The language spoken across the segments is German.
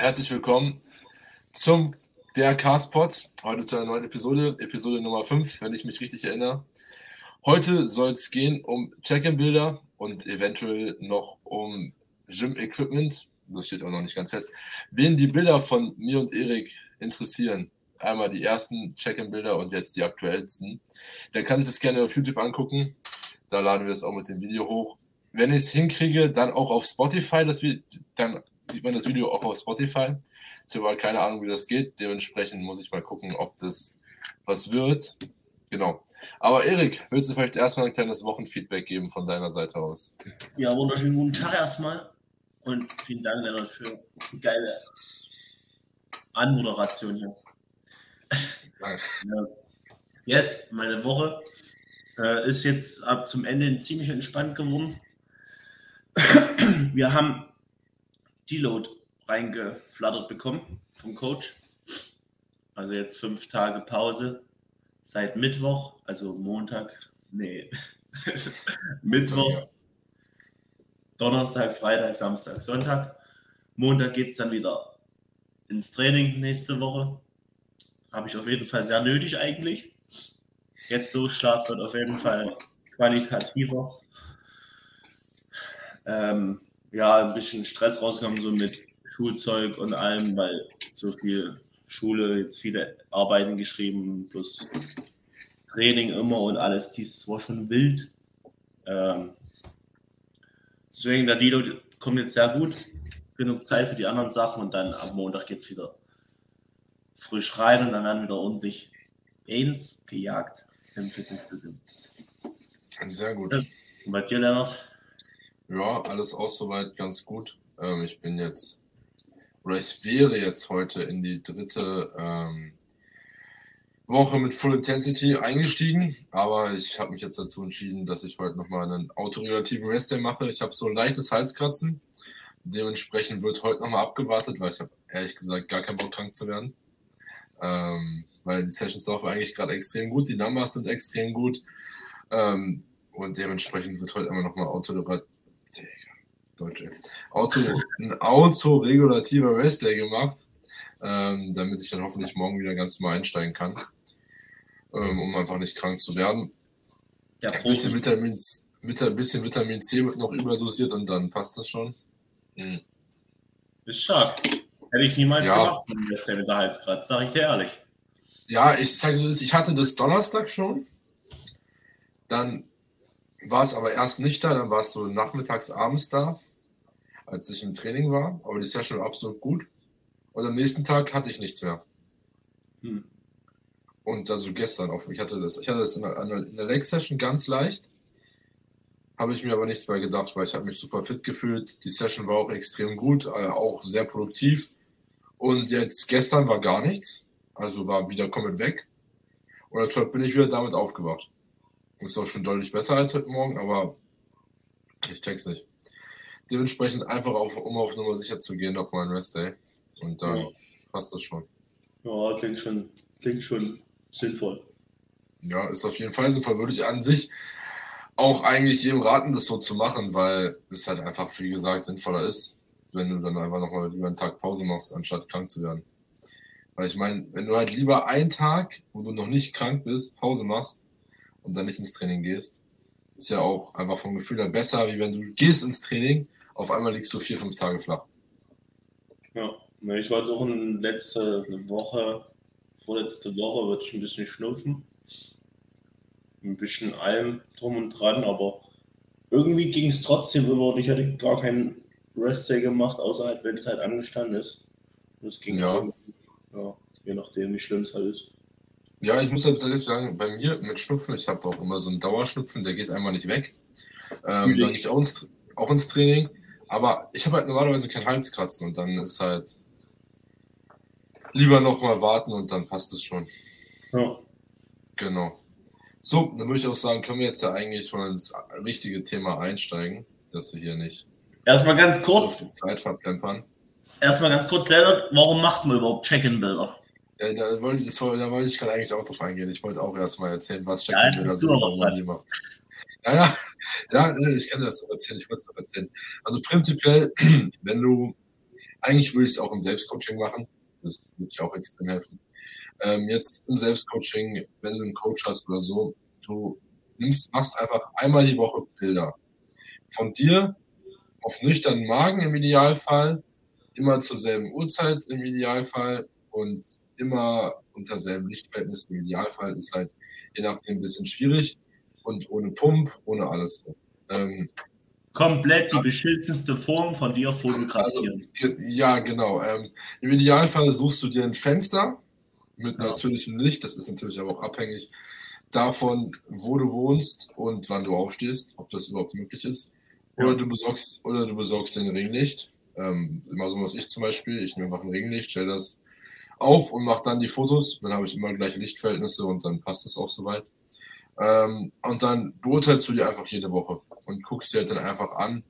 Herzlich willkommen zum der Castpod. Heute zu einer neuen Episode, Episode Nummer 5, wenn ich mich richtig erinnere. Heute soll es gehen um Check-in-Bilder und eventuell noch um Gym-Equipment. Das steht auch noch nicht ganz fest. Wen die Bilder von mir und Erik interessieren, einmal die ersten Check-in-Bilder und jetzt die aktuellsten, der kann sich das gerne auf YouTube angucken. Da laden wir es auch mit dem Video hoch. Wenn ich es hinkriege, dann auch auf Spotify, das, dann sieht man das Video auch auf Spotify. Ich habe halt keine Ahnung, wie das geht. Dementsprechend muss ich mal gucken, ob das was wird. Genau. Aber Erik, willst du vielleicht erstmal ein kleines Wochenfeedback geben von deiner Seite aus? Ja, wunderschönen guten Tag erstmal. Und vielen Dank, Lennart, für die geile Anmoderation hier. Danke. Ja. Yes, meine Woche äh, ist jetzt ab zum Ende ziemlich entspannt geworden. Wir haben Deload reingeflattert bekommen vom Coach. Also jetzt fünf Tage Pause seit Mittwoch, also Montag, nee, Mittwoch, Donnerstag, Freitag, Samstag, Sonntag. Montag geht es dann wieder ins Training nächste Woche. Habe ich auf jeden Fall sehr nötig eigentlich. Jetzt so, Schlaf wird auf jeden Fall qualitativer. Ähm, ja, ein bisschen Stress rauskommen, so mit Schulzeug und allem, weil so viel Schule, jetzt viele Arbeiten geschrieben, plus Training immer und alles, dies war schon wild. Ähm, deswegen, der Dilo kommt jetzt sehr gut, genug Zeit für die anderen Sachen und dann am Montag geht es wieder frisch rein und dann werden wieder ordentlich eins gejagt im Fitnessstudio. Sehr gut. Und bei dir, Lennart? Ja, alles auch soweit ganz gut. Ähm, ich bin jetzt, oder ich wäre jetzt heute in die dritte ähm, Woche mit Full Intensity eingestiegen, aber ich habe mich jetzt dazu entschieden, dass ich heute nochmal einen autoregulativen Rest mache. Ich habe so ein leichtes Halskratzen. Dementsprechend wird heute nochmal abgewartet, weil ich habe ehrlich gesagt gar keinen Bock krank zu werden. Ähm, weil die Sessions laufen eigentlich gerade extrem gut, die Numbers sind extrem gut. Ähm, und dementsprechend wird heute immer nochmal autoregulativer Deutsche. Auto, ein autoregulativer Rest Day gemacht, ähm, damit ich dann hoffentlich morgen wieder ganz normal einsteigen kann ähm, um einfach nicht krank zu werden. Ja, ein, bisschen Vitamin, mit ein bisschen Vitamin C wird noch überdosiert und dann passt das schon. Mhm. Ist stark. Hätte ich niemals ja. gemacht, so ist der Winterhalsgrad, sage ich dir ehrlich. Ja, ich sage so, ich hatte das Donnerstag schon. Dann war es aber erst nicht da, dann war es so nachmittags, abends da, als ich im Training war. Aber die Session war absolut gut. Und am nächsten Tag hatte ich nichts mehr. Hm. Und also gestern auch, ich hatte das, ich hatte das in der, in der Leg Session ganz leicht. Habe ich mir aber nichts mehr gedacht, weil ich habe mich super fit gefühlt. Die Session war auch extrem gut, äh, auch sehr produktiv. Und jetzt gestern war gar nichts. Also war wieder komplett weg. Und deshalb bin ich wieder damit aufgewacht. Das ist auch schon deutlich besser als heute Morgen, aber ich check's nicht. Dementsprechend einfach, auf, um auf Nummer sicher zu gehen, nochmal ein Rest Day. Und dann ja. passt das schon. Ja, klingt schon, klingt schon sinnvoll. Ja, ist auf jeden Fall sinnvoll. Würde ich an sich auch eigentlich jedem raten, das so zu machen, weil es halt einfach, wie gesagt, sinnvoller ist, wenn du dann einfach nochmal über einen Tag Pause machst, anstatt krank zu werden. Weil ich meine, wenn du halt lieber einen Tag, wo du noch nicht krank bist, Pause machst und dann nicht ins Training gehst, ist ja auch einfach vom Gefühl her besser, wie wenn du gehst ins Training, auf einmal liegst du vier, fünf Tage flach. Ja, ich war jetzt auch in letzte Woche vorletzte Woche wird ich ein bisschen schnupfen. Ein bisschen allem drum und dran, aber irgendwie ging es trotzdem über und ich hatte gar keinen Rest-Day gemacht, außer halt, wenn es halt angestanden ist. Das ging ja. ja, je nachdem, wie schlimm es halt ist. Ja, ich muss halt sagen, bei mir mit Schnupfen, ich habe auch immer so einen Dauerschnupfen, der geht einmal nicht weg. Ähm, dann gehe ich auch ins, auch ins Training. Aber ich habe halt normalerweise kein Halskratzen und dann ist halt lieber noch mal warten und dann passt es schon. Ja. Genau. So, dann würde ich auch sagen, können wir jetzt ja eigentlich schon ins richtige Thema einsteigen, dass wir hier nicht erstmal ganz kurz so Zeit verplempern. Erstmal ganz kurz, Leonard, warum macht man überhaupt Check-in-Bilder? Ja, da wollte ich, da wollte ich gerade eigentlich auch drauf eingehen. Ich wollte auch erstmal erzählen, was Check-in-Bilder ja, die macht. Ja, ja, ja, ich kann das erzählen, ich wollte es noch erzählen. Also prinzipiell, wenn du Eigentlich würde ich es auch im Selbstcoaching machen. Das würde ich auch extrem helfen. Ähm, jetzt im Selbstcoaching, wenn du einen Coach hast oder so, du nimmst, machst einfach einmal die Woche Bilder von dir auf nüchternen Magen im Idealfall, immer zur selben Uhrzeit im Idealfall und immer unter selben Lichtverhältnissen. Im Idealfall ist halt je nachdem ein bisschen schwierig und ohne Pump, ohne alles. Ähm, Komplett die beschissenste Form von dir fotografieren. Also, ja, genau. Ähm, Im Idealfall suchst du dir ein Fenster mit ja. natürlichem Licht. Das ist natürlich aber auch abhängig davon, wo du wohnst und wann du aufstehst, ob das überhaupt möglich ist. Oder du besorgst, oder du besorgst den Ringlicht. Ähm, immer so was ich zum Beispiel. Ich nehme einfach ein Ringlicht, stelle das auf und mache dann die Fotos. Dann habe ich immer gleiche Lichtverhältnisse und dann passt es auch soweit. Ähm, und dann beurteilst du dir einfach jede Woche und guckst dir halt dann einfach an.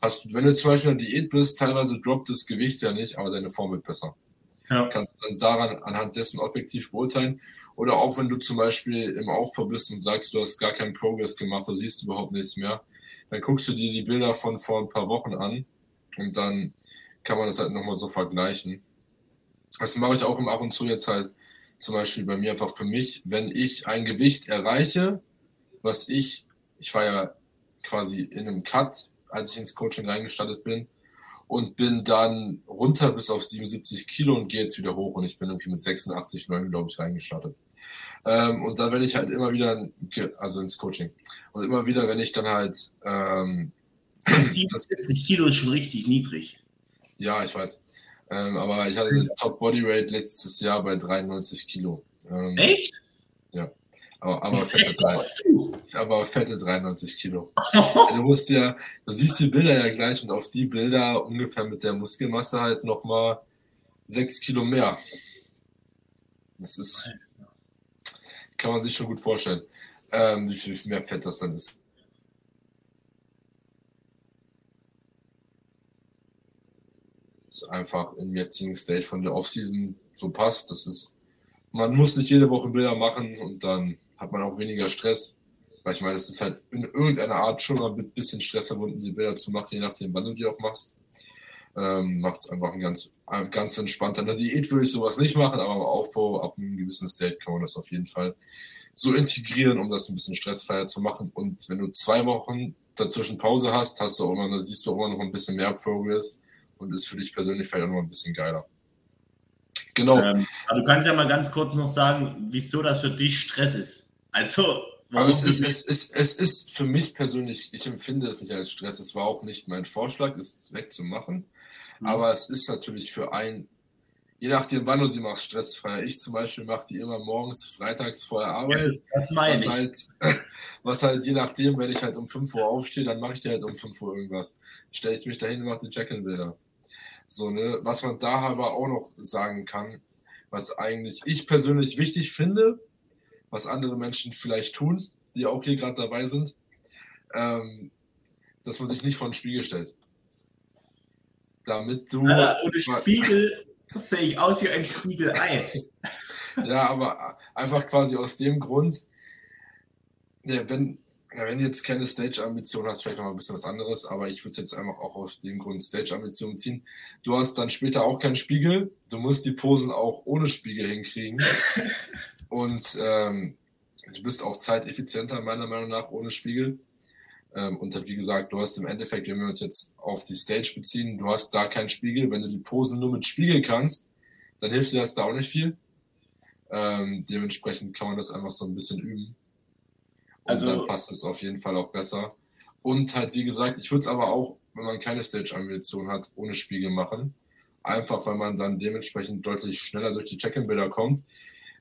Hast, wenn du zum Beispiel in der Diät bist, teilweise droppt das Gewicht ja nicht, aber deine Form wird besser. Ja. Kannst dann daran anhand dessen objektiv beurteilen. Oder auch wenn du zum Beispiel im Aufbau bist und sagst, du hast gar keinen Progress gemacht, du siehst überhaupt nichts mehr, dann guckst du dir die Bilder von vor ein paar Wochen an und dann kann man das halt nochmal so vergleichen. Das mache ich auch im Ab und zu jetzt halt zum Beispiel bei mir einfach für mich, wenn ich ein Gewicht erreiche, was ich, ich war ja quasi in einem Cut, als ich ins Coaching reingestartet bin und bin dann runter bis auf 77 Kilo und gehe jetzt wieder hoch und ich bin irgendwie mit 86, 9, glaube ich, reingestartet. Ähm, und dann, wenn ich halt immer wieder, also ins Coaching, und immer wieder, wenn ich dann halt. Ähm, 77 Kilo ist schon richtig niedrig. Ja, ich weiß. Ähm, aber ich hatte eine Top Body Rate letztes Jahr bei 93 Kilo. Ähm, Echt? Ja. Aber, aber, fette, 30, aber fette 93 Kilo. du musst ja, du siehst die Bilder ja gleich und auf die Bilder ungefähr mit der Muskelmasse halt nochmal 6 Kilo mehr. Das ist, kann man sich schon gut vorstellen, ähm, wie viel mehr Fett das dann ist. Einfach im jetzigen State von der Offseason so passt. Das ist, man muss nicht jede Woche Bilder machen und dann hat man auch weniger Stress. Weil ich meine, es ist halt in irgendeiner Art schon mal ein bisschen Stress verbunden, die Bilder zu machen, je nachdem, wann du die auch machst. Ähm, Macht es einfach ein ganz, ein ganz entspannter. In der Diät würde ich sowas nicht machen, aber im Aufbau ab einem gewissen State kann man das auf jeden Fall so integrieren, um das ein bisschen stressfreier zu machen. Und wenn du zwei Wochen dazwischen Pause hast, hast du auch immer, siehst du auch immer noch ein bisschen mehr Progress und ist für dich persönlich vielleicht auch noch ein bisschen geiler. Genau. Ähm, aber du kannst ja mal ganz kurz noch sagen, wieso das für dich Stress ist. Also, also es, ist, es, ist, es ist für mich persönlich, ich empfinde es nicht als Stress. Es war auch nicht mein Vorschlag, es wegzumachen. Mhm. Aber es ist natürlich für einen, je nachdem, wann du sie machst, stressfrei. Ich zum Beispiel mache die immer morgens, freitags vor der Arbeit. Ja, das meine was ich. Halt, was halt je nachdem, wenn ich halt um 5 Uhr aufstehe, dann mache ich dir halt um 5 Uhr irgendwas. Stelle ich mich dahin und mache die Check-in-Bilder. So, ne? Was man da aber auch noch sagen kann, was eigentlich ich persönlich wichtig finde, was andere Menschen vielleicht tun, die auch hier gerade dabei sind, ähm, dass man sich nicht vor den Spiegel stellt. Damit du. Alter, ohne Spiegel sehe ich aus wie ein Spiegelei. ja, aber einfach quasi aus dem Grund, wenn, ja, wenn du jetzt keine Stage-Ambition hast, vielleicht noch ein bisschen was anderes, aber ich würde jetzt einfach auch auf den Grund Stage-Ambition ziehen. Du hast dann später auch keinen Spiegel, du musst die Posen auch ohne Spiegel hinkriegen. Und ähm, du bist auch zeiteffizienter, meiner Meinung nach, ohne Spiegel. Ähm, und halt, wie gesagt, du hast im Endeffekt, wenn wir uns jetzt auf die Stage beziehen, du hast da keinen Spiegel. Wenn du die Posen nur mit Spiegel kannst, dann hilft dir das da auch nicht viel. Ähm, dementsprechend kann man das einfach so ein bisschen üben. Und also, dann passt es auf jeden Fall auch besser. Und halt, wie gesagt, ich würde es aber auch, wenn man keine Stage-Ambition hat, ohne Spiegel machen. Einfach, weil man dann dementsprechend deutlich schneller durch die Check-in-Bilder kommt.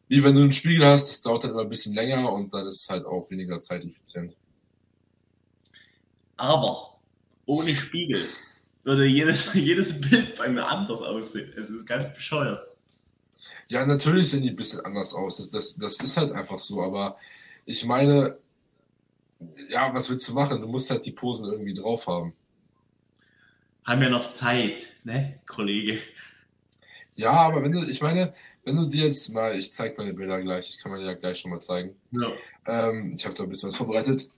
Wie wenn du einen Spiegel hast, das dauert dann immer ein bisschen länger und dann ist es halt auch weniger zeiteffizient. Aber ohne Spiegel würde jedes, jedes Bild bei mir anders aussehen. Es ist ganz bescheuert. Ja, natürlich sehen die ein bisschen anders aus. Das, das, das ist halt einfach so. Aber ich meine, ja, was willst du machen? Du musst halt die Posen irgendwie drauf haben. Haben ja noch Zeit, ne, Kollege? Ja, aber wenn du, ich meine, wenn du dir jetzt mal, ich zeige meine Bilder gleich, ich kann mir ja gleich schon mal zeigen. Ja. Ähm, ich habe da ein bisschen was vorbereitet.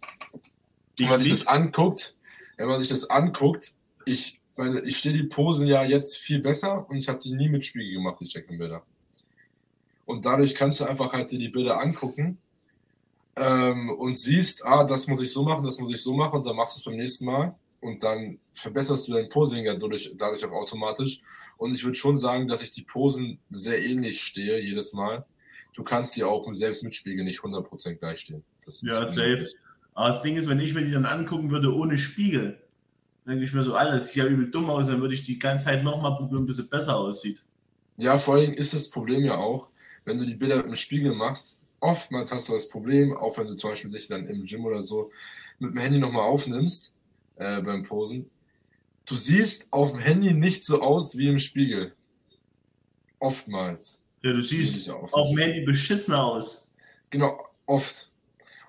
Wenn man sich das anguckt, wenn man sich das anguckt, ich meine, ich stehe die Posen ja jetzt viel besser und ich habe die nie mit Spiegel gemacht, die Check-in-Bilder. Und dadurch kannst du einfach halt dir die Bilder angucken ähm, und siehst, ah, das muss ich so machen, das muss ich so machen und dann machst du es beim nächsten Mal und dann verbesserst du dein Posing ja dadurch, dadurch auch automatisch. Und ich würde schon sagen, dass ich die Posen sehr ähnlich stehe jedes Mal. Du kannst die auch selbst mit Spiegel nicht 100% gleich stehen. ja, safe. Aber das Ding ist, wenn ich mir die dann angucken würde ohne Spiegel, dann denke ich mir so, alles sieht ja übel dumm aus, dann würde ich die ganze Zeit nochmal probieren, bis es besser aussieht. Ja, vor allem ist das Problem ja auch, wenn du die Bilder mit dem Spiegel machst, oftmals hast du das Problem, auch wenn du zum Beispiel dich dann im Gym oder so mit dem Handy nochmal aufnimmst äh, beim Posen, du siehst auf dem Handy nicht so aus wie im Spiegel. Oftmals. Ja, du siehst auf dem Handy beschissener aus. Genau, oft.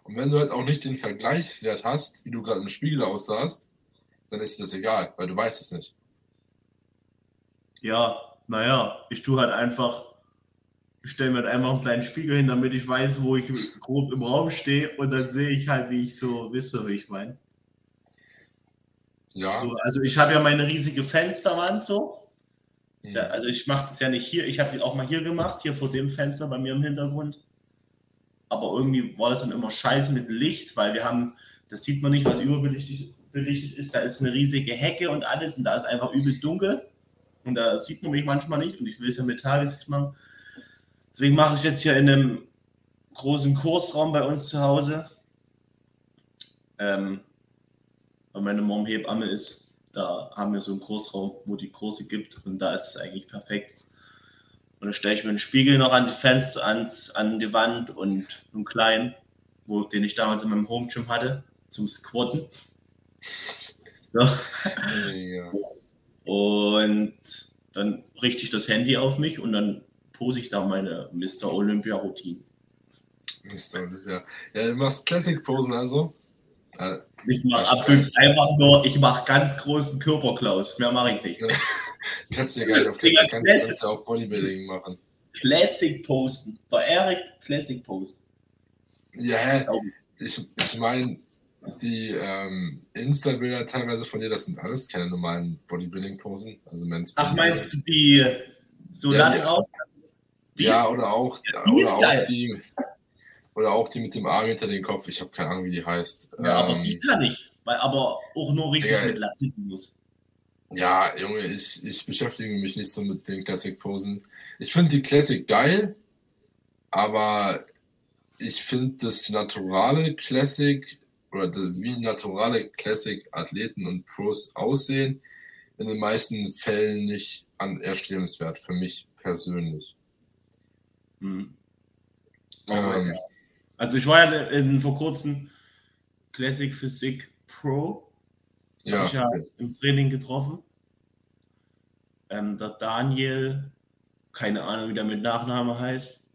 Und wenn du halt auch nicht den Vergleichswert hast, wie du gerade im Spiegel aussahst, dann ist dir das egal, weil du weißt es nicht. Ja, naja, ich tue halt einfach ich stelle mir halt einfach einen kleinen Spiegel hin, damit ich weiß, wo ich grob im Raum stehe und dann sehe ich halt, wie ich so wisse, wie ich meine. Ja. So, also ich habe ja meine riesige Fensterwand so. Ja, mhm. also ich mache das ja nicht hier, ich habe die auch mal hier gemacht, hier vor dem Fenster bei mir im Hintergrund. Aber irgendwie war das dann immer scheiße mit Licht, weil wir haben, das sieht man nicht, was überbelichtet ist. Da ist eine riesige Hecke und alles und da ist einfach übel dunkel. Und da sieht man mich manchmal nicht und ich will es ja mit Tageslicht machen. Deswegen mache ich jetzt hier in einem großen Kursraum bei uns zu Hause. Ähm, weil meine Mom Hebamme ist. Da haben wir so einen Kursraum, wo die Kurse gibt und da ist es eigentlich perfekt. Und dann stelle ich mir einen Spiegel noch an die Fenster, ans, an die Wand und einen kleinen, wo, den ich damals in meinem Home Gym hatte, zum Squatten. So. Ja. Und dann richte ich das Handy auf mich und dann pose ich da meine Mr. Olympia-Routine. Mr. Olympia. Ja, du machst Classic-Posen also? Äh, ich mache absolut einfach nur, ich mache ganz großen Körperklaus. Mehr mache ich nicht. kannst du ja gar nicht auf Classic, kannst, kannst du auch Bodybuilding machen. Classic posten. Der Erik Classic posten. Ja, ich, ich meine, die ähm, Insta-Bilder teilweise von dir, das sind alles keine normalen Bodybuilding-Posen. Also Ach, meinst du die so ja, lang raus? Die? Ja, oder auch, die oder, auch die, oder auch die mit dem Arm hinter den Kopf. Ich habe keine Ahnung, wie die heißt. Ja, ähm, aber die kann ich. Weil, aber auch nur richtig ja, mit Latissimus. Ja, Junge, ich, ich beschäftige mich nicht so mit den Classic-Posen. Ich finde die Classic geil, aber ich finde das naturale Classic oder wie naturale Classic-Athleten und Pros aussehen, in den meisten Fällen nicht an erstrebenswert für mich persönlich. Hm. Ähm, also ich war ja in, vor kurzem Classic Physik Pro. Ja, ich ja im Training getroffen. Ähm, der Daniel, keine Ahnung, wie der mit Nachname heißt.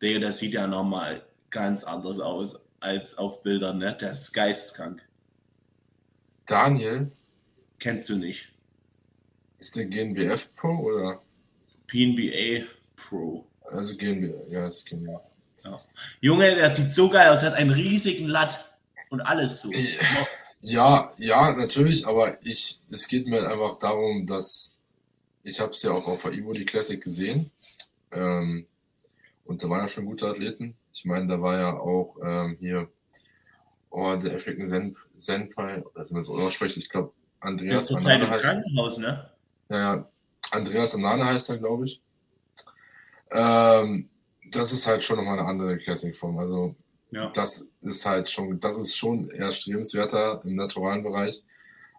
Der, der sieht ja nochmal ganz anders aus als auf Bildern, ne? Der ist geisteskrank. Daniel? Kennst du nicht. Ist der GNBF Pro oder? PNBA Pro. Also gehen wir, ja, es gehen wir. Ja. Junge, der sieht so geil aus, hat einen riesigen Latt und alles so. Ja, ja, natürlich, aber ich, es geht mir einfach darum, dass ich habe es ja auch auf der Ivo die Classic gesehen. Ähm, und da waren ja schon gute Athleten. Ich meine, da war ja auch ähm, hier oh, der African Zen, Senpai, oder wie man so ausspricht, ich glaube, Andreas das ist Anane heißt. Krankenhaus, ne? Ja, ja. Andreas Anane heißt er, glaube ich. Ähm, das ist halt schon nochmal eine andere Classic-Form. Also ja. das ist halt schon, das ist schon eher strebenswerter im naturalen Bereich.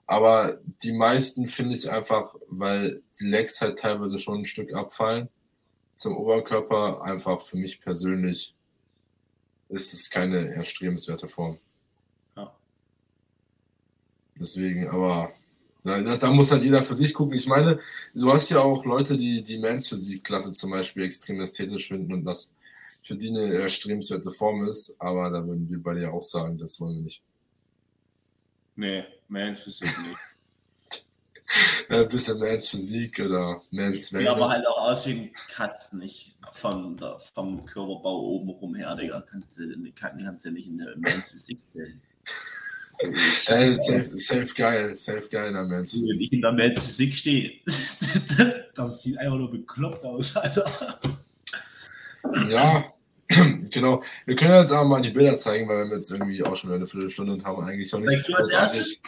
Aber die meisten finde ich einfach, weil die Legs halt teilweise schon ein Stück abfallen zum Oberkörper, einfach für mich persönlich ist es keine erstrebenswerte Form. Ja. Deswegen, aber da, da, muss halt jeder für sich gucken. Ich meine, du hast ja auch Leute, die die Mans Physik-Klasse zum Beispiel extrem ästhetisch finden und das für die eine erstrebenswerte Form ist, aber da würden wir bei dir auch sagen, das wollen wir nicht. Nee, Mans Physik nicht. ja, ein bisschen Mans Physik oder Mans Wellness. Ja, aber halt auch aus wie ein Kasten, nicht von, vom Körperbau oben rum her, Digga. Kannst du, kannst du nicht in der Mans Physik stellen. Ey, safe, safe geil, safe geil am Ende. Wenn ich in der Man Physik stehe, das sieht einfach nur bekloppt aus, Alter. Ja, genau. Wir können jetzt aber mal die Bilder zeigen, weil wir jetzt irgendwie auch schon eine Viertelstunde und haben eigentlich noch nicht Zeigst du als erstes?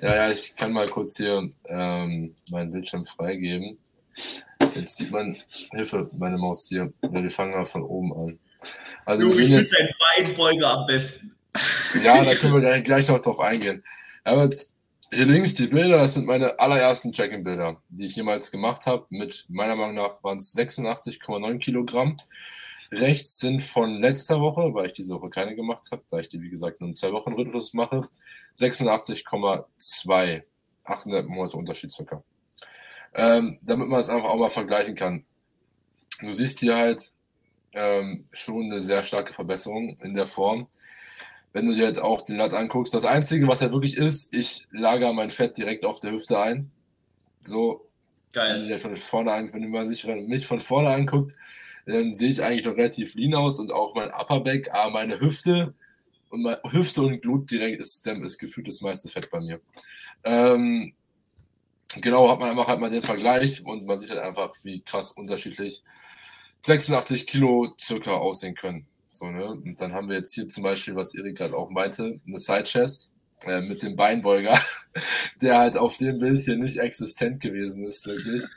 Ja, ja, ich kann mal kurz hier ähm, meinen Bildschirm freigeben. Jetzt sieht man, Hilfe, meine Maus hier. Ja, wir fangen mal von oben an. Also Du, ich finde deinen Beinbeuger am besten. Ja, da können wir gleich, noch drauf eingehen. Aber jetzt hier links die Bilder, das sind meine allerersten Check-in-Bilder, die ich jemals gemacht habe. Mit meiner Meinung nach waren es 86,9 Kilogramm. Rechts sind von letzter Woche, weil ich diese Woche keine gemacht habe, da ich die, wie gesagt, nur in zwei Wochen Rhythmus mache, 86,2. 800 Monate Unterschied circa. Ähm, damit man es einfach auch mal vergleichen kann. Du siehst hier halt ähm, schon eine sehr starke Verbesserung in der Form. Wenn du dir jetzt auch den Lat anguckst, das Einzige, was er wirklich ist, ich lager mein Fett direkt auf der Hüfte ein. So, wenn du Geil. dir von vorne an, wenn man sich mich von vorne anguckt, dann sehe ich eigentlich noch relativ lean aus und auch mein Upperback, aber meine Hüfte und meine Hüfte und Glut direkt ist, ist gefühlt das meiste Fett bei mir. Ähm, genau, hat man einfach halt mal den Vergleich und man sieht halt einfach, wie krass unterschiedlich 86 Kilo circa aussehen können. So, ne? Und dann haben wir jetzt hier zum Beispiel, was Erik gerade auch meinte, eine Side Chest äh, mit dem Beinbeuger, der halt auf dem Bild hier nicht existent gewesen ist, wirklich.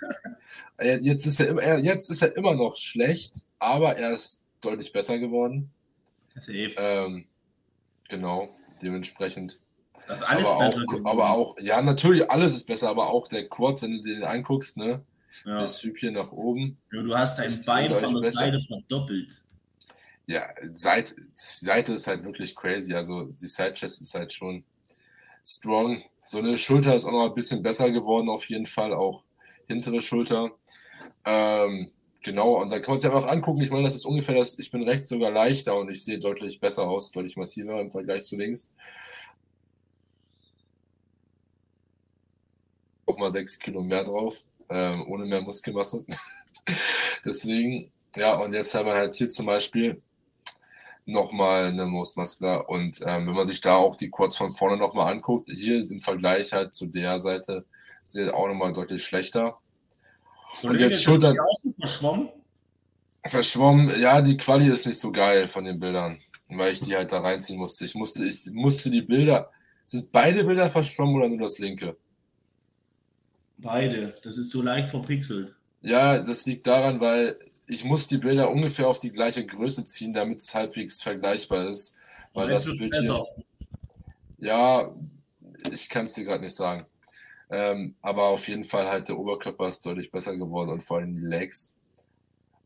Äh, Jetzt ist er, immer- er- jetzt ist er immer noch schlecht, aber er ist deutlich besser geworden. Safe. Ähm, genau, dementsprechend. Das ist alles aber, besser. auch, aber auch, ja, natürlich, alles ist besser, aber auch der Quad, wenn du dir den anguckst, ne? Ja. Das Typ hier nach oben. Ja, du hast dein Bein von der besser. Seite verdoppelt. Ja, Seite, Seite ist halt wirklich crazy. Also die Side Chest ist halt schon strong. So eine Schulter ist auch noch ein bisschen besser geworden, auf jeden Fall. Auch hintere Schulter. Ähm, genau, und da kann man sich einfach angucken. Ich meine, das ist ungefähr das, ich bin rechts sogar leichter und ich sehe deutlich besser aus, deutlich massiver im Vergleich zu links. Auch mal sechs Kilo mehr drauf, ähm, ohne mehr Muskelmasse. Deswegen, ja, und jetzt haben wir halt hier zum Beispiel nochmal eine Most Muscular. Und ähm, wenn man sich da auch die Quads von vorne nochmal anguckt, hier ist im Vergleich halt zu der Seite, sieht auch nochmal deutlich schlechter. Kollege, jetzt Schultern- verschwommen? Verschwommen, ja, die Quali ist nicht so geil von den Bildern, weil ich die halt da reinziehen musste. Ich musste, ich musste die Bilder, sind beide Bilder verschwommen oder nur das linke? Beide. Das ist so leicht verpixelt. Ja, das liegt daran, weil ich muss die Bilder ungefähr auf die gleiche Größe ziehen, damit es halbwegs vergleichbar ist. Weil das Bild hier ist, ja, ich kann es dir gerade nicht sagen. Ähm, aber auf jeden Fall halt der Oberkörper ist deutlich besser geworden und vor allem die Legs.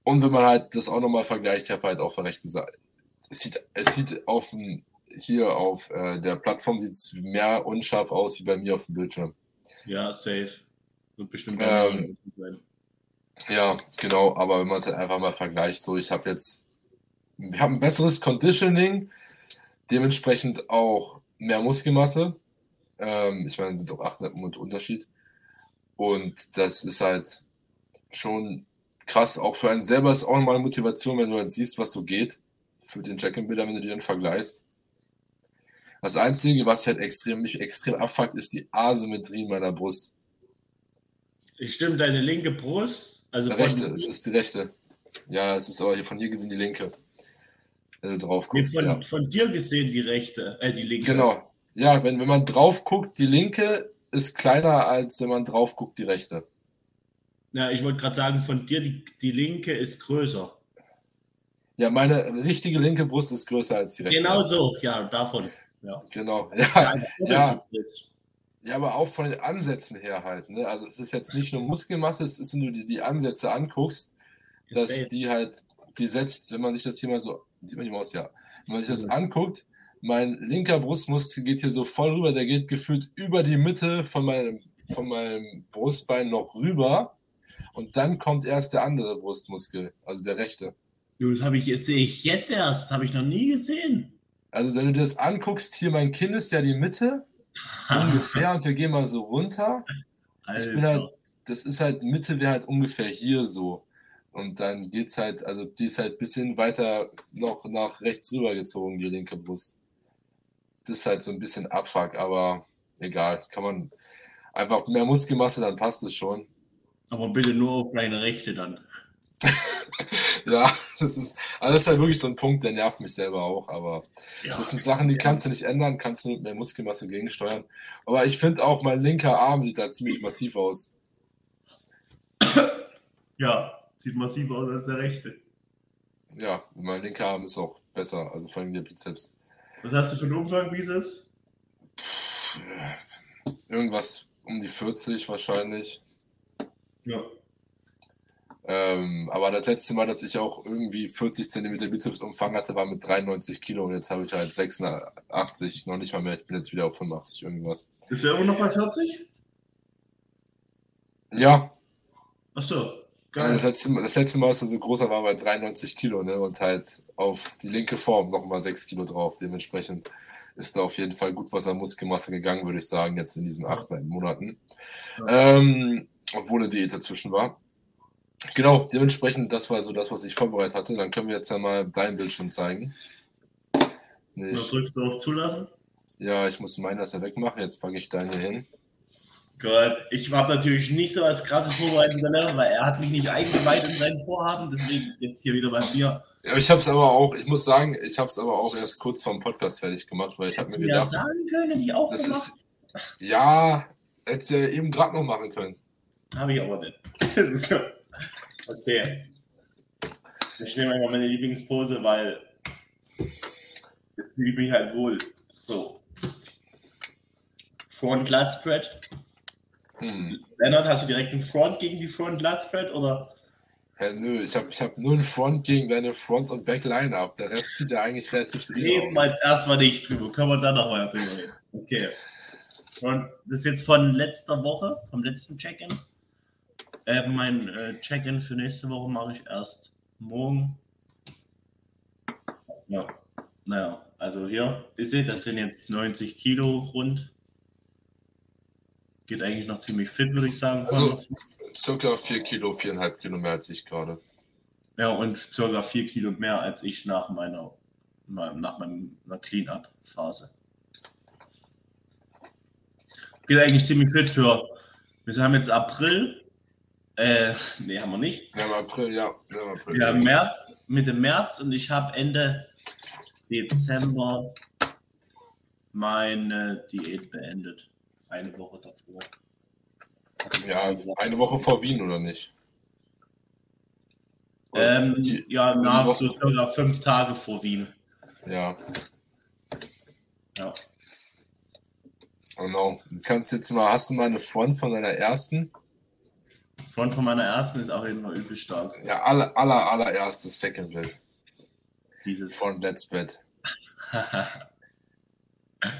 Und wenn man halt das auch nochmal vergleicht, ich habe halt auf der rechten Seite, es sieht, es sieht auf dem, hier auf äh, der Plattform sieht es mehr unscharf aus wie bei mir auf dem Bildschirm. Ja, safe. Wird bestimmt Ähm, sein. Ja, genau, aber wenn man es halt einfach mal vergleicht, so ich habe jetzt, wir haben ein besseres Conditioning, dementsprechend auch mehr Muskelmasse. Ähm, ich meine, sind doch 800 Mund Unterschied. Und das ist halt schon krass, auch für einen selber ist auch mal Motivation, wenn du halt siehst, was so geht, für den Check-in-Bildern, wenn du die dann vergleichst. Das Einzige, was halt extrem, mich extrem abfuckt, ist die Asymmetrie meiner Brust. Stimmt, deine linke Brust, also Rechte, es ist die rechte. Ja, es ist aber hier von hier gesehen die linke. Wenn du drauf guckst, von, ja. von dir gesehen die rechte, äh, die linke. Genau. Ja, wenn, wenn man drauf guckt, die linke ist kleiner, als wenn man drauf guckt, die rechte. Ja, ich wollte gerade sagen, von dir die, die linke ist größer. Ja, meine richtige linke Brust ist größer als die rechte. Genau so, ja, davon. Ja. Genau. Ja, Ja, ja. aber auch von den Ansätzen her halt. Ne? Also es ist jetzt nicht nur Muskelmasse, es ist, wenn du dir die Ansätze anguckst, dass Safe. die halt, die setzt, wenn man sich das hier mal so, sieht man die Maus, ja. Wenn man sich das anguckt, mein linker Brustmuskel geht hier so voll rüber, der geht gefühlt über die Mitte von meinem, von meinem Brustbein noch rüber und dann kommt erst der andere Brustmuskel, also der rechte. Du, das habe ich, das sehe ich jetzt erst, habe ich noch nie gesehen. Also wenn du dir das anguckst, hier mein Kinn ist ja die Mitte, ungefähr, und wir gehen mal so runter. Ich bin halt, das ist halt, Mitte wäre halt ungefähr hier so. Und dann geht's halt, also die ist halt ein bisschen weiter noch nach rechts rüber gezogen, die linke Brust. das ist halt so ein bisschen Abfuck, aber egal, kann man einfach mehr Muskelmasse, dann passt es schon. Aber bitte nur auf deine Rechte dann. ja, das ist, also das ist halt wirklich so ein Punkt, der nervt mich selber auch, aber Ja, das sind Sachen, die kannst du nicht ändern, kannst du mit mehr Muskelmasse gegensteuern. Aber ich finde auch, mein linker Arm sieht da ziemlich massiv aus. ja, sieht massiv aus als der rechte. Ja, mein linker Arm ist auch besser, also vor allem der Bizeps. Was hast du für einen Umfang, Bizeps? Irgendwas um die 40 wahrscheinlich. Ja. Ähm, aber das letzte Mal, dass ich auch irgendwie 40 cm Bizepsumfang hatte, war mit 93 Kilo und jetzt habe ich halt 86, noch nicht mal mehr. Ich bin jetzt wieder auf 85 irgendwas. Ist er immer noch bei 40? Ja, Achso, das geil. letzte, Mal- das letzte Mal, als er so großer war, bei 93 Kilo ne? und halt auf die linke Form nochmal 6 Kilo drauf. Dementsprechend ist da auf jeden Fall gut was an Muskelmasse gegangen, würde ich sagen, jetzt in diesen acht neun Monaten. Ähm, obwohl eine Diät dazwischen war. Genau, dementsprechend, das war so das, was ich vorbereitet hatte. Dann können wir jetzt ja mal dein Bildschirm zeigen. Ich, drückst du auf Zulassen. ja, ich muss meinen erst wegmachen. Jetzt packe ich deinen hier hin. Gut, ich habe natürlich nicht so was krasses vorbereitet, weil er hat mich nicht eingeweiht in sein Vorhaben, deswegen jetzt hier wieder bei mir. Ja, ich habe es aber auch, ich muss sagen, ich habe es aber auch erst kurz vorm Podcast fertig gemacht, weil ich habe mir gedacht, sagen können, die auch das gemacht? ist, ja, hättest du ja eben gerade noch machen können. Habe ich aber nicht. Okay. Ich nehme einfach meine Lieblingspose, weil ich fühle mich halt wohl. So. Front Lat Spread. Hm. Lennart, hast du direkt einen Front gegen die Front Lat Spread oder? Ja, nö, ich habe ich hab nur einen Front gegen deine Front- und Back-Line-Up. Der Rest sieht ja eigentlich relativ aus. jetzt erstmal nicht drüber. Können wir dann noch mal drüber reden. Okay. Und das ist jetzt von letzter Woche, vom letzten Check-in. Äh, mein äh, Check-in für nächste Woche mache ich erst morgen. Ja. Naja, also hier, ihr seht, das sind jetzt 90 Kilo rund. Geht eigentlich noch ziemlich fit, würde ich sagen. Also- Circa 4 Kilo, 4,5 Kilo mehr als ich gerade. Ja, und circa 4 Kilo mehr als ich nach meiner, nach meiner Clean-Up-Phase. Geht eigentlich ziemlich fit für. Wir haben jetzt April. Äh, nee, haben wir nicht. Ja, im April, ja. ja im April. Wir haben März, Mitte März und ich habe Ende Dezember meine Diät beendet. Eine Woche davor. Also ja, eine Woche. vor Wien, oder nicht? Ähm, Die- ja, nach Woche- so circa fünf Tage vor Wien. Ja, Ja. genau. Du kannst jetzt mal, hast du mal eine Front von deiner ersten? Front von meiner ersten ist auf jeden Fall übel stark. Ja, aller, aller, allererstes Check-in-Bild Dieses. von Let's Bet.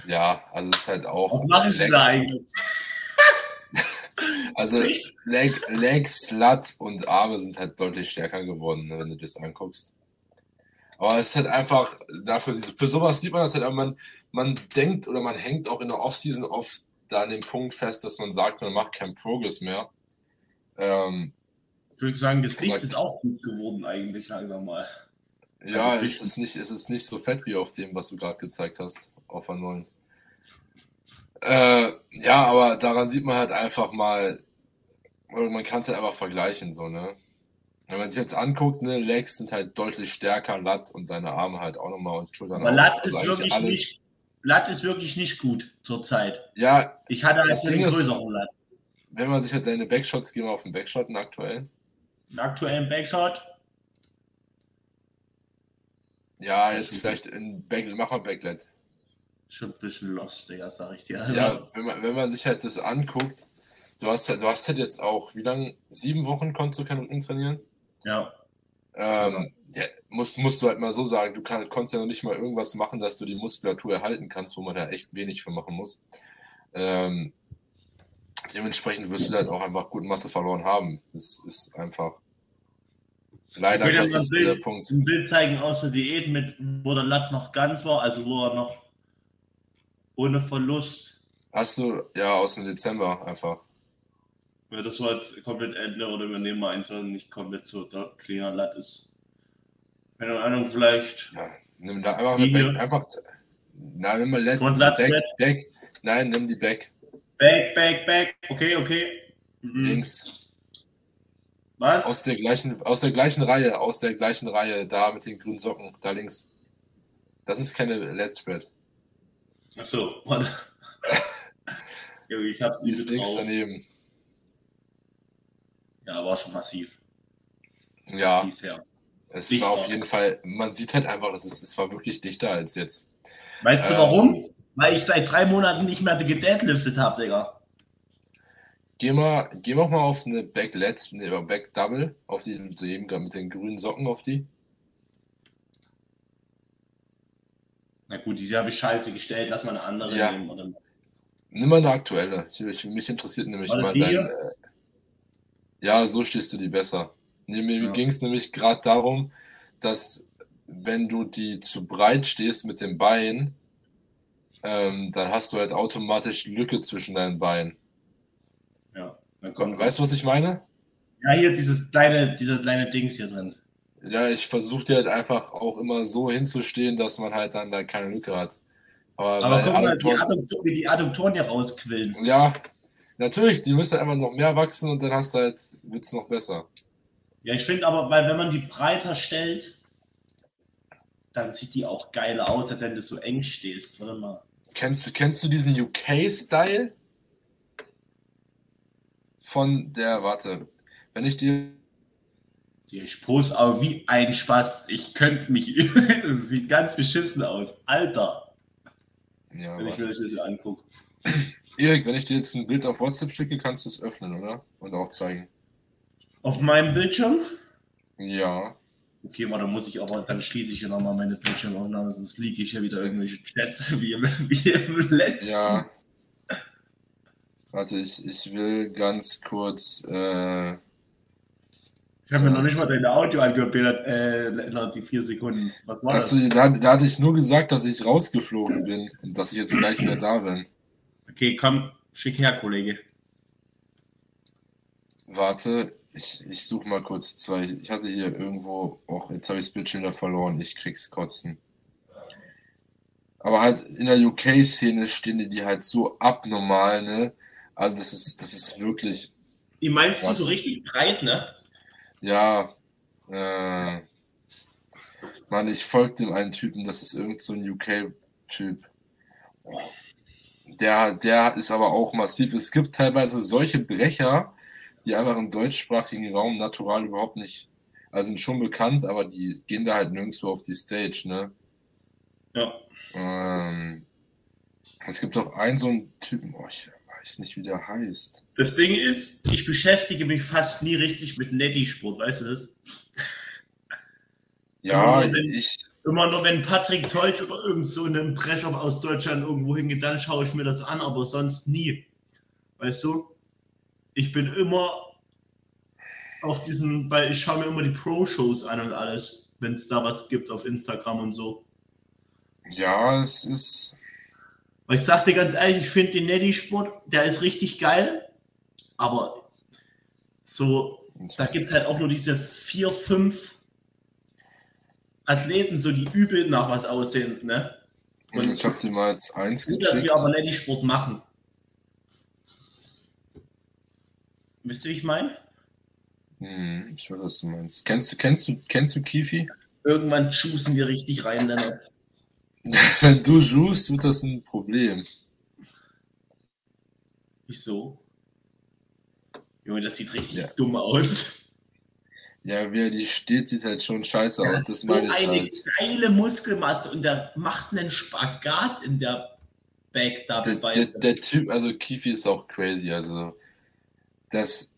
Ja, also es ist halt auch. Was mache ich denn da eigentlich? Also Leg, Leg, Slut und Arme sind halt deutlich stärker geworden, ne, wenn du das anguckst. Aber es ist halt einfach, dafür, für sowas sieht man das halt, aber man, man denkt oder man hängt auch in der Offseason oft da an dem Punkt fest, dass man sagt, man macht keinen Progress mehr. Ähm, Ich würde sagen, Gesicht Aber- ist auch gut geworden eigentlich langsam mal. ja, Also es ist, nicht, es ist nicht so fett wie auf dem, was du gerade gezeigt hast, auf der neuen. Äh, ja, aber daran sieht man halt einfach mal, oder man kann es halt einfach vergleichen, so, ne? Wenn man sich jetzt anguckt, ne, Legs sind halt deutlich stärker, Lat und seine Arme halt auch nochmal und Schultern Aber auch. Lat Also ist wirklich alles- nicht. Lat ist wirklich nicht gut zurzeit. Ja, Ich hatte halt einen größeren Lat. Wenn man sich halt deine Backshots gehen wir auf den Backshotten aktuell. Einen aktuellen Backshot. Ja, jetzt vielleicht in Back, mach mal Backlet. Schon ein bisschen lost, Digga, sag ich dir. Ja, wenn man, wenn man sich halt das anguckt, du hast halt, du hast halt jetzt auch, wie lange? Sieben Wochen konntest du kein Rücken trainieren? ja. Ähm, ja, musst, musst du halt mal so sagen, du kann, konntest ja noch nicht mal irgendwas machen, dass du die Muskulatur erhalten kannst, wo man da echt wenig für machen muss. Ähm, dementsprechend wirst du halt auch einfach gut Masse verloren haben. Das ist einfach leider Ich mal ein der Bild- Punkt. Ein Bild zeigen aus der Diät, mit, wo der Lat noch ganz war, also wo er noch ohne Verlust. Hast du, ja, aus dem Dezember einfach. Ja, das war jetzt komplett Ende oder wir nehmen mal eins, was nicht komplett so cleaner Lat ist. Keine Ahnung, vielleicht. Ja, nimm da einfach. Back, einfach Nein, nimm mal Let Back, Back. Nein, nimm die Back. Back, back, back. Okay, okay. Mhm. Links. Was? Aus der gleichen, aus der gleichen Reihe, aus der gleichen Reihe, da mit den grünen Socken, da links. Das ist keine Let's Spread. Achso, warte. Ich hab's übel links drauf. daneben. Ja, war schon massiv. Ja, Massiv, ja. es Dichter. war auf jeden Fall, man sieht halt einfach, es, ist, es war wirklich dichter als jetzt. Weißt du Ähm, warum? Weil ich seit drei Monaten nicht mehr gedeadliftet habe, Digga. Geh mal, geh mal auf eine Back Let's, ne, Back Double, auf die du eben gerade mit den grünen Socken auf die. Na gut, diese habe ich scheiße gestellt. Lass mal eine andere Ja. nehmen. Oder? Nimm mal eine aktuelle. Ich, ich, mich interessiert nämlich Warte, mal die dein. Äh, ja, so stehst du die besser. Nee, mir Ja. ging es nämlich gerade darum, dass wenn du die zu breit stehst mit dem Bein, ähm, dann hast du halt automatisch Lücke zwischen deinen Beinen. Ja. Dann kommt Weißt du, was ich meine? Ja, hier dieses kleine, dieser kleine Dings hier drin. Ja, ich versuche dir halt einfach auch immer so hinzustehen, dass man halt dann da keine Lücke hat. Aber, Aber guck mal, die Adduktoren- die Adduktoren hier rausquillen. ja, natürlich, die müssen einfach noch mehr wachsen und dann hast du halt, wird's noch besser. Ja, ich finde aber, weil wenn man die breiter stellt, dann sieht die auch geil aus, als wenn du so eng stehst. Warte mal. Kennst du, kennst du diesen UK-Style? Von der, warte, wenn ich dir. Ich pose aber wie ein Spaß. Ich könnte mich. das sieht ganz beschissen aus. Alter, Ja, wenn ich mir warte. das so angucke. Erik, wenn ich dir jetzt ein Bild auf WhatsApp schicke, kannst du es öffnen, oder? Und auch zeigen. Auf meinem Bildschirm? Ja. Okay, warte, muss ich aber, dann schließe ich hier nochmal meine Bildschirmaufnahme, sonst liege ich ja wieder irgendwelche Chats wie im, wie im letzten. Ja. Warte, ich, ich will ganz kurz. Äh, Ich habe mir noch nicht mal deine Audio angehört, Bernhard, äh, die vier Sekunden. Was war das? Achso, da, da hatte ich nur gesagt, dass ich rausgeflogen bin und dass ich jetzt gleich wieder da bin. Okay, komm, schick her, Kollege. Warte, ich, ich suche mal kurz zwei. Ich hatte hier irgendwo, auch jetzt habe ich das Bildschirm wieder verloren, ich krieg's kotzen. Aber halt in der UK-Szene stehen die, halt so abnormal, ne? Also das ist, das ist wirklich, Die meinst du so richtig breit, ne? ja, äh, Mann, ich folge dem einen Typen, das ist irgend so ein UK-Typ. Der, der ist aber auch massiv. Es gibt teilweise solche Brecher, die einfach im deutschsprachigen Raum natural überhaupt nicht, also sind schon bekannt, aber die gehen da halt nirgendwo auf die Stage, ne? Ja. Ähm, es gibt auch einen so einen Typen, oh, ich weiß nicht, wie der heißt. Das Ding ist, ich beschäftige mich fast nie richtig mit Netty-Sport, weißt du das? Ja, Immer nur, wenn- ich, Immer nur, wenn Patrick Teutsch oder irgend so ein Brecher aus Deutschland irgendwo hingeht, dann schaue ich mir das an, aber sonst nie. Weißt du? Ich bin immer auf diesen, weil ich schaue mir immer die Pro-Shows an und alles, wenn es da was gibt auf Instagram und so. ja, es ist, Weil ich sag dir ganz ehrlich, ich finde den Netty-Sport, der ist richtig geil, aber so, da gibt es halt auch nur diese vier, fünf Athleten, so die übel nach was aussehen, ne? Und ich habe dir mal jetzt eins gut, dass geschickt. wir aber Netty-Sport machen. Wisst ihr, wie ich meine? Hm, ich weiß, was du meinst. Kennst du, kennst du, kennst du Kifi? Irgendwann schießen wir richtig rein, Lennart. Wenn du juicest, wird das ein Problem. Wieso? Junge, das sieht richtig Ja. dumm aus. Ja, wie er die steht, sieht halt schon scheiße aus. hat Das so meine ich eine halt. geile Muskelmasse und der macht einen Spagat in der Back Double Der, der, der Typ, also Kifi ist auch crazy. Also, das,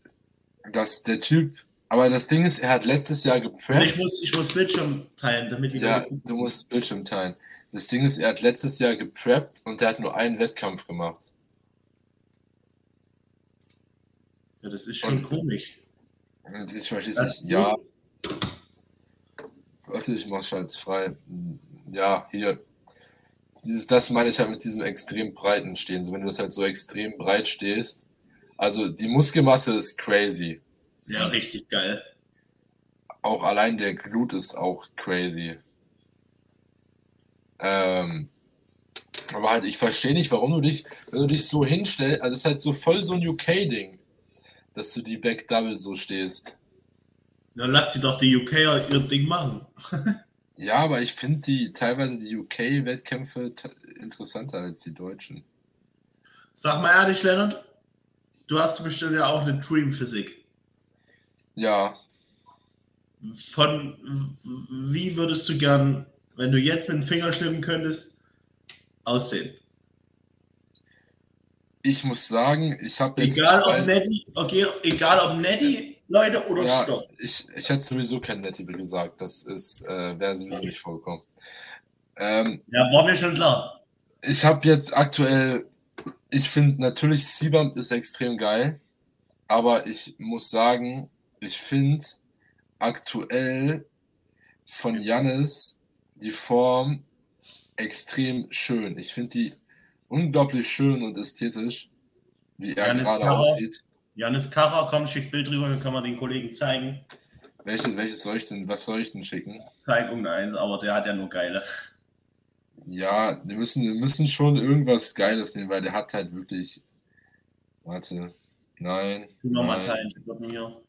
das, der Typ, aber das Ding ist, er hat letztes Jahr ich, gepreppt. muss, ich muss Bildschirm teilen, damit die Ja, du musst Bildschirm teilen. Das Ding ist, er hat letztes Jahr gepreppt und er hat nur einen Wettkampf gemacht. Ja, das ist schon Und- komisch. Und ich verstehe Das nicht. Ja, warte, ich mach Schalz frei. Ja, hier. Dieses, das meine ich halt mit diesem extrem breiten Stehen. So, wenn du das halt so extrem breit stehst. Also, die Muskelmasse ist crazy. Ja, richtig geil. Auch allein der Glut ist auch crazy. Ähm, Aber halt, ich verstehe nicht, warum du dich, wenn du dich so hinstellst, also es ist halt so voll so ein UK-Ding, dass du die Back Double so stehst. Dann lass sie doch die UKer ihr Ding machen. Ja, aber ich finde die teilweise die UK-Wettkämpfe interessanter als die deutschen. Sag mal ehrlich, Leonard, du hast bestimmt ja auch eine Dream-Physik. Ja. Von wie würdest du gern, wenn du jetzt mit dem Finger schnippen könntest, aussehen? Ich muss sagen, ich habe jetzt. Egal ob Netty, okay, egal ob Netty, Leute oder ja, Stoff. Ich, ich hätte sowieso kein Netty gesagt. Das ist, äh, wäre sowieso nicht vorgekommen. Ähm, ja, war mir schon klar. Ich habe jetzt aktuell, ich finde natürlich Seabump ist extrem geil, aber ich muss sagen, ich finde aktuell von Jannis die Form extrem schön. Ich finde die unglaublich schön und ästhetisch, wie er gerade aussieht. Janis Kacher, komm, schick Bild drüber, dann kann man den Kollegen zeigen. Welche, welches soll ich denn, was soll ich denn schicken? Zeig irgendeins, aber der hat ja nur geile. Ja, wir müssen, wir müssen schon irgendwas Geiles nehmen, weil der hat halt wirklich. Warte. Nein. Nochmal teilen, mit mir.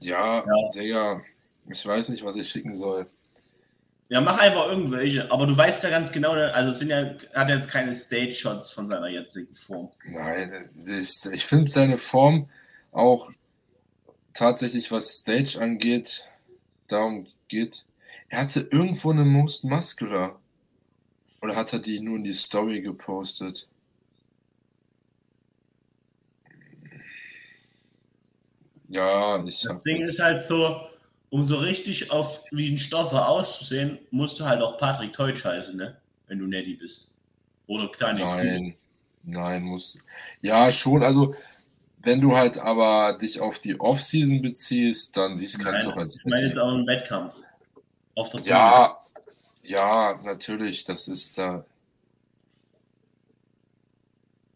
Ja, ja, Digga. Ich weiß nicht, was ich schicken soll. Ja, mach einfach irgendwelche. Aber du weißt ja ganz genau, also es sind ja, hat er jetzt keine Stage-Shots von seiner jetzigen Form. Nein, ist, ich finde seine Form auch tatsächlich, was Stage angeht, darum geht. Er hatte irgendwo eine Most Muscular. Oder hat er die nur in die Story gepostet? Ja, ich Das Ding ist halt so, um so richtig auf wie ein Stoffer auszusehen, musst du halt auch Patrick Teutsch heißen, ne? Wenn du Neddy bist. Oder kleine Nein, Kuh. nein, muss. Ja, schon. Also, wenn du halt aber dich auf die Offseason beziehst, dann siehst du kannst du auch als. Ich meine jetzt auch einen Wettkampf. Auf der ja, ja, natürlich. Das ist da.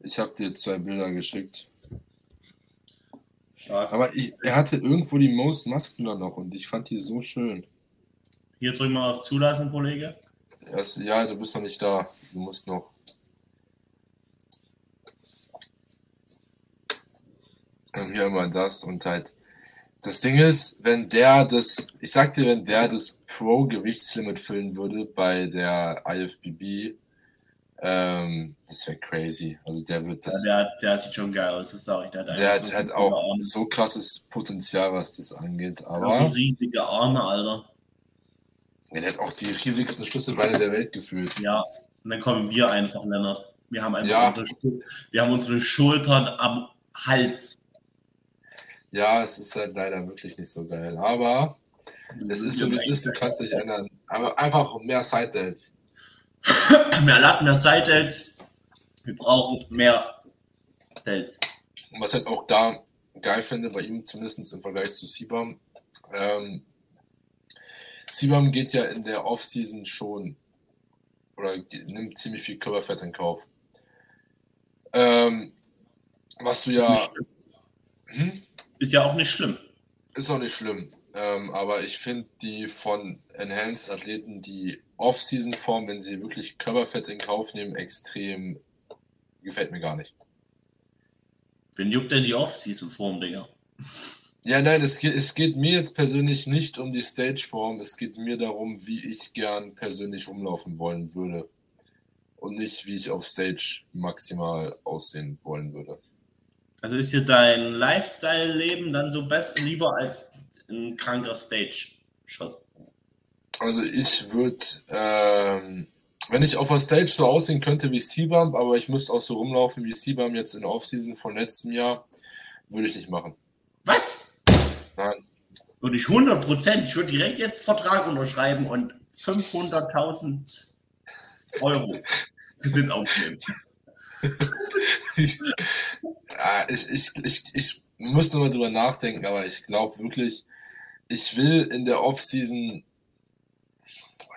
Ich habe dir zwei Bilder geschickt. Stark. Aber ich, er hatte irgendwo die Most Muscular noch und ich fand die so schön. Hier drücken wir auf Zulassen, Kollege. Das, ja, du bist noch nicht da. Du musst noch. Und hier immer das und halt. Das Ding ist, wenn der das, ich sag dir, wenn der das Pro-Gewichtslimit füllen würde bei der IFBB, ähm, das wäre crazy. Also der wird das. Ja, der, der, sieht schon geil aus, das sage ich. Der hat, der hat so halt auch Arme. so krasses Potenzial, was das angeht. Aber so riesige Arme, Alter. Ja, der hat auch die riesigsten Schlüsselbeine der Welt gefühlt. Ja, und dann kommen wir einfach, Lennart. Wir haben einfach ja. unsere, wir haben unsere Schultern am Hals. Ja, es ist halt leider wirklich nicht so geil. Aber es ist so, wie es ist, du kannst dich ändern. Aber einfach mehr Side-Dates. mehr Latten, mehr Side-Delts. Wir brauchen mehr Delts. Und was halt auch da geil finde, bei ihm zumindest im Vergleich zu Sibam, ähm, Sibam geht ja in der Offseason schon oder nimmt ziemlich viel Körperfett in Kauf. Ähm, was du ja. Hm? Ist ja auch nicht schlimm. Ist auch nicht schlimm. Ähm, aber ich finde die von Enhanced Athleten, die Off-Season-Form, wenn sie wirklich Körperfett in Kauf nehmen, extrem gefällt mir gar nicht. Wen juckt denn die Off-Season-Form, Digga? Ja, nein, es geht, es geht mir jetzt persönlich nicht um die Stage-Form, es geht mir darum, wie ich gern persönlich rumlaufen wollen würde. Und nicht, wie ich auf Stage maximal aussehen wollen würde. Also ist dir dein Lifestyle-Leben dann so best lieber als ein kranker Stage-Shot? Also ich würde, ähm, wenn ich auf der Stage so aussehen könnte wie Seabump, aber ich müsste auch so rumlaufen wie Seabump jetzt in der Offseason von letztem Jahr, würde ich nicht machen. Was? Nein. Würde ich 100 Prozent. Ich würde direkt jetzt Vertrag unterschreiben und 500.000 Euro Kredit aufnehmen. ich, ja, ich, ich, ich, ich müsste mal drüber nachdenken, aber ich glaube wirklich, ich will in der Offseason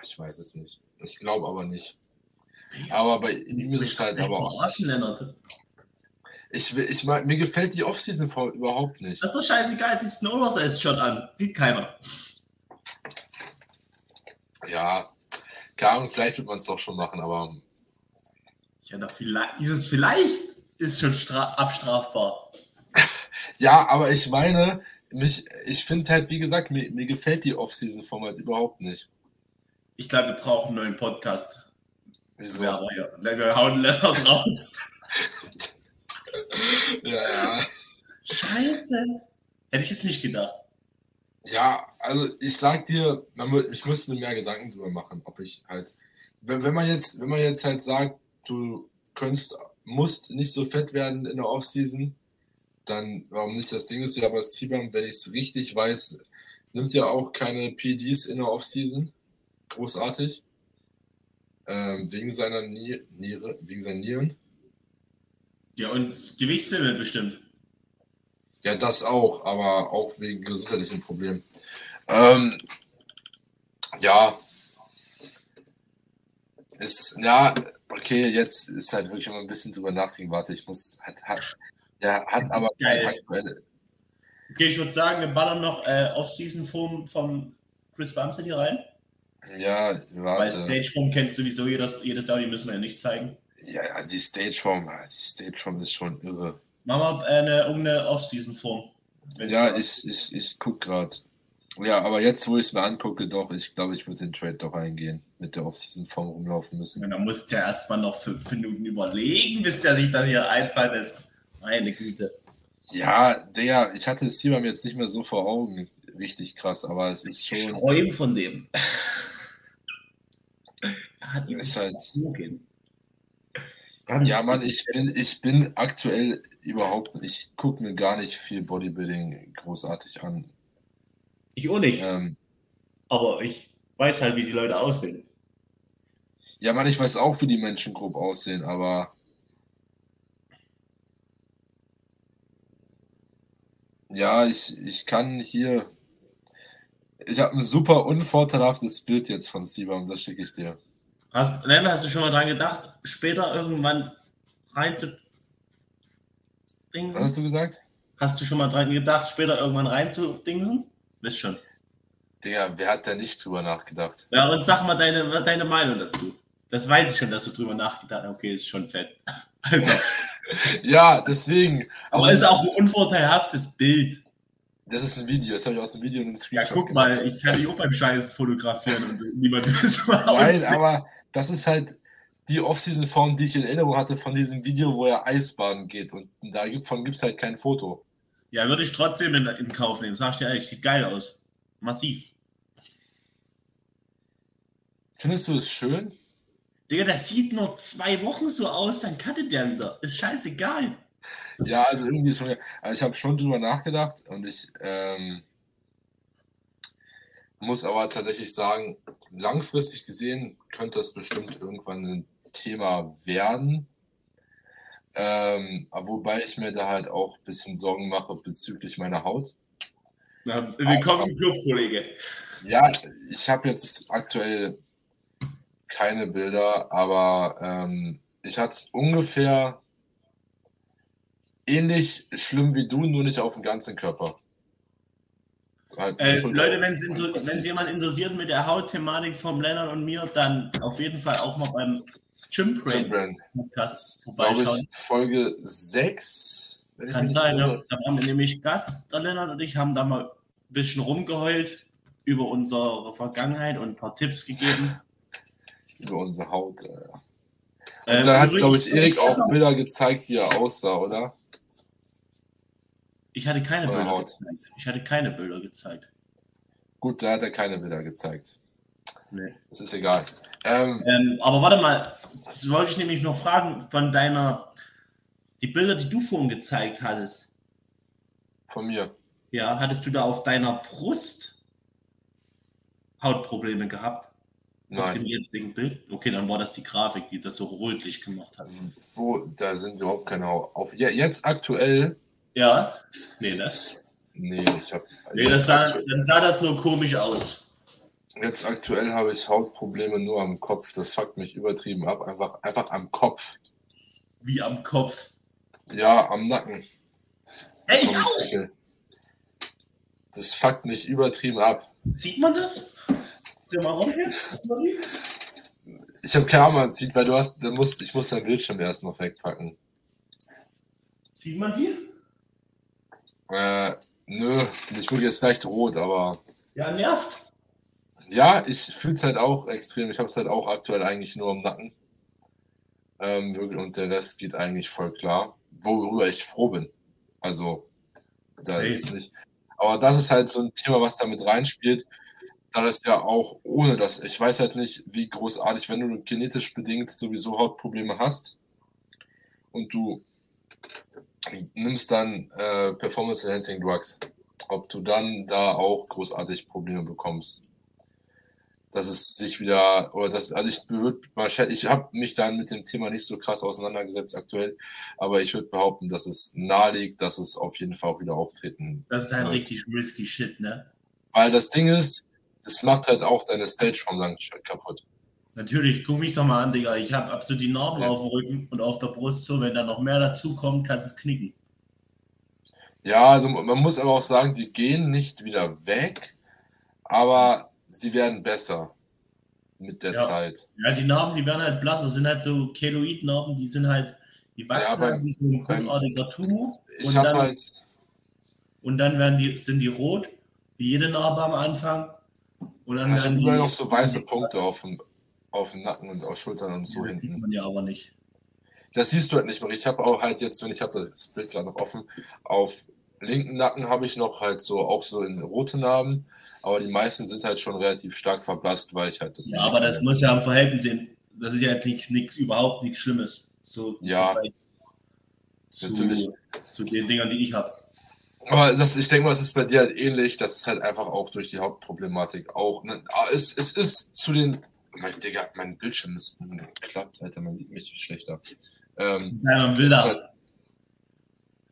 ich weiß es nicht. Ich glaube aber nicht. Aber bei ihm ist es halt aber auch. Ich, will, ich mir gefällt die Offseason-Form überhaupt nicht. Das ist doch scheißegal, ziehst einen Oversize-Shot an. Sieht keiner. Ja, keine Ahnung, vielleicht wird man es doch schon machen, aber. Ja, doch vielleicht, dieses vielleicht ist schon abstrafbar. ja, aber ich meine, mich, ich finde halt, wie gesagt, mir, mir gefällt die Off-Season-Format überhaupt nicht. Ich glaube, wir brauchen einen neuen Podcast. Wieso? Ja, wir hauen Leonard raus. ja, ja. Scheiße. Hätte ich jetzt nicht gedacht. Ja, also ich sag dir, ich müsste mir mehr Gedanken drüber machen, ob ich halt, wenn, wenn man jetzt, wenn man jetzt halt sagt, du könntest, musst nicht so fett werden in der Offseason, dann warum nicht? Das Ding ist ja, aber Seabam, wenn ich es richtig weiß, nimmt ja auch keine PDs in der Offseason. Großartig. Ähm, wegen seiner Niere, wegen seinen Nieren. Ja, und Gewichtslimit bestimmt. Ja, das auch, aber auch wegen gesundheitlichen Problemen. Ähm, ja. Ist, ja, okay, jetzt ist halt wirklich mal ein bisschen drüber nachdenken. Warte, ich muss, hat, hat, ja, hat aber keine aktuelle. Okay, ich würde sagen, wir ballern noch äh, Off-Season-Form von Chris Bumstead hier rein. Ja, warte. Weil Stage-Form kennst sowieso jedes, jedes Jahr, die müssen wir ja nicht zeigen. Ja, ja die Stage-Form, die Stage-Form ist schon irre. Machen wir eine, irgendeine Off-Season-Form. Ja, ich, ich, ich gucke gerade. Ja, aber jetzt, wo ich es mir angucke, doch, ich glaube, ich würde den Trade doch eingehen, mit der Off-Season-Form rumlaufen müssen. Und dann musst du ja erstmal noch fünf Minuten überlegen, bis der sich dann hier einfallen lässt. Meine Güte. Ja, Digga, ich hatte es hier jetzt nicht mehr so vor Augen. Richtig krass, aber es ist schon. Träumen von dem. Hat ist halt. Ja, Mann, ich bin, ich bin aktuell überhaupt, ich gucke mir gar nicht viel Bodybuilding großartig an. Ich auch nicht. Ähm, aber ich weiß halt, wie die Leute aussehen. Ja, Mann, ich weiß auch, wie die Menschen grob aussehen, aber Ja, ich, ich kann hier. Ich habe ein super unvorteilhaftes Bild jetzt von Sibam, das schicke ich dir. Hast, nein, hast du schon mal dran gedacht, später irgendwann rein zu dingsen? Was hast du gesagt? Hast du schon mal dran gedacht, später irgendwann rein zu dingsen? Wisst schon. Digga, wer hat da nicht drüber nachgedacht? Ja, und sag mal deine, deine Meinung dazu. Das weiß ich schon, dass du drüber nachgedacht hast. Okay, ist schon fett. Alter. ja, deswegen. Aber es ist auch ein unvorteilhaftes Bild. Das ist ein Video, das habe ich aus dem Video in den Screenshot Ja, guck gemacht. mal, ich kann dich auch beim Scheiß fotografieren und niemand weiß mal Nein, aber das ist halt die Off-Season-Form, die ich in Erinnerung hatte von diesem Video, wo er Eisbaden geht. Und davon gibt es halt kein Foto. Ja, würde ich trotzdem in, in Kauf nehmen. Sag ich dir ehrlich, sieht geil aus. Massiv. Findest du es schön? Digga, das sieht nur zwei Wochen so aus, dann cuttet der wieder. Ist scheißegal. Ja, also irgendwie schon. Also ich habe schon drüber nachgedacht und ich ähm, muss aber tatsächlich sagen, langfristig gesehen könnte das bestimmt irgendwann ein Thema werden. Ähm, wobei ich mir da halt auch ein bisschen Sorgen mache bezüglich meiner Haut. Na, willkommen im Club, Kollege. Ja, ich habe jetzt aktuell keine Bilder, aber ähm, ich hatte es ungefähr ähnlich schlimm wie du, nur nicht auf dem ganzen Körper. Halt äh, Leute, wenn es jemand interessiert mit der Hautthematik vom Lennart und mir, dann auf jeden Fall auch mal beim Gym Brain Podcast vorbeischauen. Ich, Folge 6. Kann sein, ja. Da waren wir nämlich Gast, der Lennart und ich haben da mal ein bisschen rumgeheult über unsere Vergangenheit und ein paar Tipps gegeben über unsere Haut. Äh. Und ähm, da hat, glaube ich, Erik auch Bilder gezeigt, wie er aussah, oder? Ich hatte keine Bilder Haut. gezeigt. Ich hatte keine Bilder gezeigt. Gut, da hat er keine Bilder gezeigt. Nee. Das ist egal. Ähm, ähm, aber warte mal, das wollte ich nämlich noch fragen von deiner, die Bilder, die du vorhin gezeigt hattest. Von mir. Ja, hattest du da auf deiner Brust Hautprobleme gehabt? Nein. Auf dem jetzigen Bild? Okay, dann war das die Grafik, die das so rötlich gemacht hat. Wo, da sind überhaupt keine auf Jetzt aktuell. Ja? Nee, ne? Nee, ich habe. Nee, das sah, dann sah das nur komisch aus. Jetzt aktuell habe ich Hautprobleme nur am Kopf. Das fuckt mich übertrieben ab. Einfach, einfach am Kopf. Wie am Kopf? Ja, am Nacken. Ey, ich auch! Das fuckt mich übertrieben ab. Sieht man das? Dreh mal rum hier. Ich habe keine Ahnung, man sieht, weil du hast, du musst, ich muss deinen Bildschirm erst noch wegpacken. Sieht man die? Äh, nö, ich wurde jetzt leicht rot, aber Ja, nervt. ja, ich fühle es halt auch extrem. Ich habe es halt auch aktuell eigentlich nur im Nacken. Ähm, und der Rest geht eigentlich voll klar, worüber ich froh bin. Also, da ist nicht. Aber das ist halt so ein Thema, was da mit reinspielt. Da das ja auch ohne das, ich weiß halt nicht, wie großartig, wenn du genetisch bedingt sowieso Hautprobleme hast und du nimmst dann äh, Performance Enhancing Drugs, ob du dann da auch großartig Probleme bekommst. Dass es sich wieder, oder das, also ich würde schä- ich habe mich dann mit dem Thema nicht so krass auseinandergesetzt aktuell, aber ich würde behaupten, dass es nahe liegt, dass es auf jeden Fall auch wieder auftreten Das ist halt Ja. richtig risky Shit, ne? Weil das Ding ist, das macht halt auch deine Stage vom Langzeit kaputt. Natürlich, guck mich doch mal an, Digga. Ich habe absolut die Narben Ja. auf dem Rücken und auf der Brust. So, wenn da noch mehr dazu kommt, kannst du es knicken. Ja, also man muss aber auch sagen, die gehen nicht wieder weg, aber sie werden besser mit der Ja. Zeit. Ja, die Narben, die werden halt blass. Das sind halt so Keloid-Narben, die sind halt, die wachsen beim- halt wie so ein gutartiger Tumor. Ich Und dann, halt, und dann werden die, sind die rot, wie jede Narbe am Anfang. Und dann werden die, immer noch so weiße Punkte auf dem, auf dem Nacken und auf Schultern und so Ja, das sieht man ja aber nicht. Das siehst du halt nicht mehr. Ich habe auch halt jetzt, wenn ich habe das Bild gerade noch offen, auf linken Nacken habe ich noch halt so auch so in rote Narben, aber die meisten sind halt schon relativ stark verblasst, weil ich halt das. Ja, aber das muss ja am Verhältnis sehen. Das ist ja jetzt nichts, nichts überhaupt nichts Schlimmes. So Ja, im zu, natürlich. Zu den Dingern, die ich habe. Aber das, ich denke mal, es ist bei dir halt ähnlich. Das ist halt einfach auch durch die Hauptproblematik auch. Ne? Aber Es, es ist zu den. Mein, Digga, mein Bildschirm ist umgeklappt, Alter. Man sieht mich schlechter. Ähm, In deiner Villa. halt,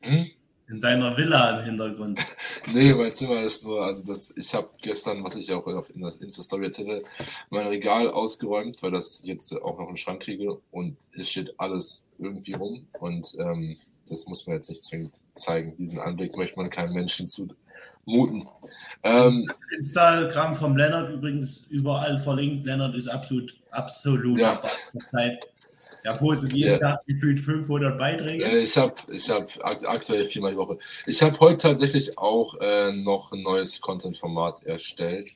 hm? In deiner Villa im Hintergrund. Nee, mein Zimmer ist nur, also das, ich habe gestern, was ich auch auf Insta-Story erzählte, mein Regal ausgeräumt, weil das jetzt auch noch einen Schrank kriege und es steht alles irgendwie rum und ähm, das muss man jetzt nicht zwingend zeigen. Diesen Anblick möchte man keinem Menschen zumuten. Ähm, Instagram vom Lennart übrigens überall verlinkt. Lennart ist absolut, absolut Ja. Zeit. Der postet jeden Ja. Tag gefühlt 500 Beiträge. Äh, Ich habe ich hab ak aktuell viermal die Woche. Ich habe heute tatsächlich auch äh, noch ein neues Content-Format erstellt,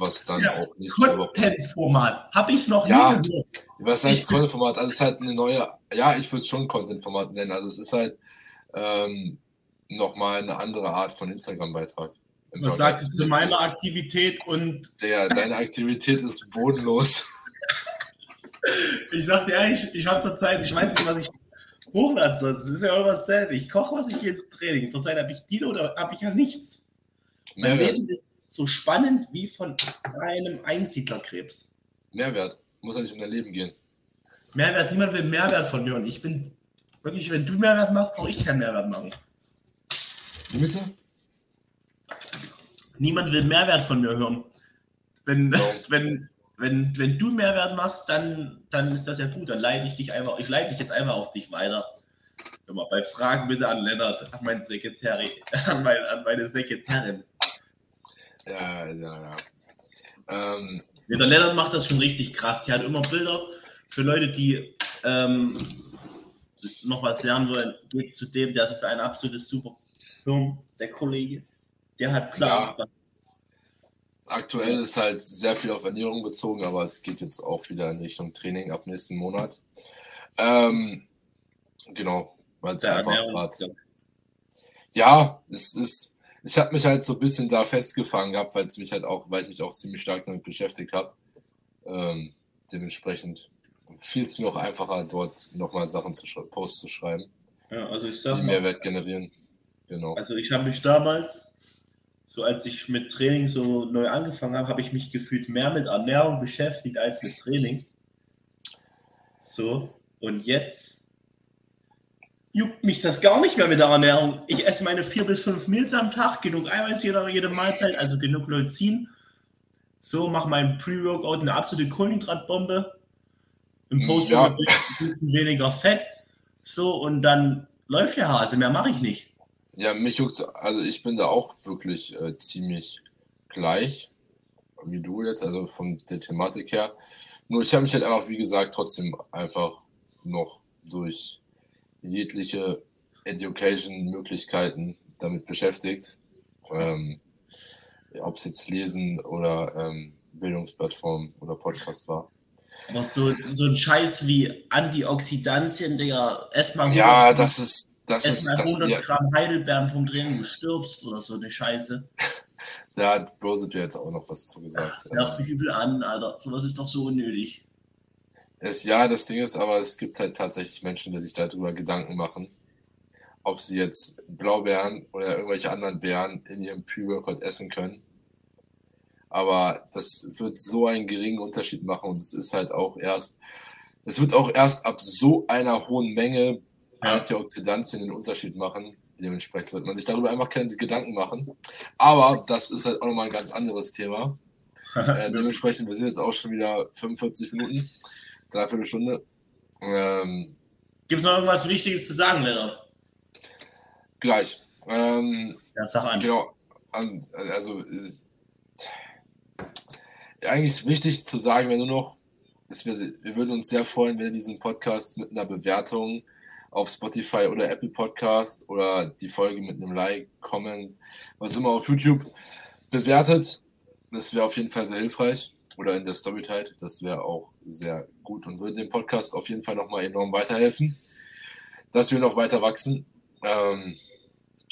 was dann Ja, auch nächste. Content-Format. Habe ich noch Ja. nie gehört. Was heißt Ich- Content-Format? Also es ist halt eine neue, ja, ich würde es schon Content-Format nennen. Also es ist halt ähm, nochmal eine andere Art von Instagram-Beitrag. Im Was sagst du zu meiner Aktivität? Und Der, deine Aktivität ist bodenlos. ich sag dir ehrlich, ich habe zurzeit, ich weiß nicht, was ich hochladen soll. Das ist ja irgendwas selten. Ich koche was, ich ins Training. Zurzeit habe ich Dino oder habe ich ja nichts. Mein Mehrwert. Leben ist so spannend wie von einem Einsiedlerkrebs. Mehrwert. Muss ja nicht um dein Leben gehen. Mehrwert, niemand will Mehrwert von mir und ich bin wirklich, wenn du Mehrwert machst, brauche ich keinen Mehrwert machen. Bitte? Niemand will Mehrwert von mir hören. Wenn, wenn, wenn, wenn du Mehrwert machst, dann, dann ist das ja gut. Dann leite ich dich einfach, ich leite dich jetzt einfach auf dich weiter. Immer bei Fragen bitte an Lennart, an meinen Sekretär, an, mein, an meine Sekretärin. Ja, ja, ja. Ähm, Ja, der Lennart macht das schon richtig krass. Der hat immer Bilder für Leute, die ähm, noch was lernen wollen. Geht zu dem, das ist ein absolutes super Hirn, der Kollege. Der hat klar. aktuell ist halt sehr viel auf Ernährung bezogen, aber es geht jetzt auch wieder in Richtung Training ab nächsten Monat. Ähm, genau, weil es einfach grad, ja, es ist, ich habe mich halt so ein bisschen da festgefangen gehabt, weil es mich halt auch, weil ich mich auch ziemlich stark damit beschäftigt habe. Ähm, dementsprechend fiel es mir auch einfacher, dort nochmal Sachen zu Posts zu schreiben, Ja, also ich die sag mal, Mehrwert generieren. Genau. also ich habe mich damals, so als ich mit Training so neu angefangen habe, habe ich mich gefühlt mehr mit Ernährung beschäftigt als mit Training. So, und jetzt juckt mich das gar nicht mehr mit der Ernährung. Ich esse meine vier bis fünf Meals am Tag, genug Eiweiß jeder, jede Mahlzeit, also genug Leucin. So, mache mein Pre-Workout eine absolute Kohlenhydratbombe. Im post Ja. ein bisschen weniger Fett. So, und dann läuft der Hase, mehr mache ich nicht. Ja, mich juckt's, also ich bin da auch wirklich äh, ziemlich gleich. wie du jetzt, also von der Thematik her. Nur ich habe mich halt einfach, wie gesagt, trotzdem einfach noch durch jegliche Education-Möglichkeiten damit beschäftigt. Ähm, Ob es jetzt Lesen oder ähm, Bildungsplattform oder Podcast war. Aber so, so ein Scheiß wie Antioxidantien, Digga, erstmal Ja, das ist. Das ist das, 100 ja, Gramm Heidelbeeren vom Training, du stirbst oder so eine Scheiße. da hat Brosip ja jetzt auch noch was zu gesagt. Nervt mich übel an, Alter. Sowas ist doch so unnötig. Es, ja, das Ding ist aber, es gibt halt tatsächlich Menschen, die sich darüber Gedanken machen, ob sie jetzt Blaubeeren oder irgendwelche anderen Beeren in ihrem Pre-Workout essen können. Aber das wird so einen geringen Unterschied machen und es ist halt auch erst, es wird auch erst ab so einer hohen Menge Ja. Antioxidantien den Unterschied machen. Dementsprechend sollte man sich darüber einfach keine Gedanken machen. Aber das ist halt auch nochmal ein ganz anderes Thema. Äh, dementsprechend, wir sind jetzt auch schon wieder 45 Minuten, dreiviertel Stunde. Ähm, Gibt es noch irgendwas Wichtiges zu sagen, Lennart? gleich. Ähm, Ja, sag an. genau. Also, äh, eigentlich wichtig zu sagen wäre nur noch, dass wir, wir würden uns sehr freuen, wenn ihr diesen Podcast mit einer Bewertung auf Spotify oder Apple Podcast oder die Folge mit einem Like, Comment, was immer auf YouTube bewertet. Das wäre auf jeden Fall sehr hilfreich. Oder in der Storytime. Das wäre auch sehr gut und würde dem Podcast auf jeden Fall nochmal enorm weiterhelfen, dass wir noch weiter wachsen. Ähm,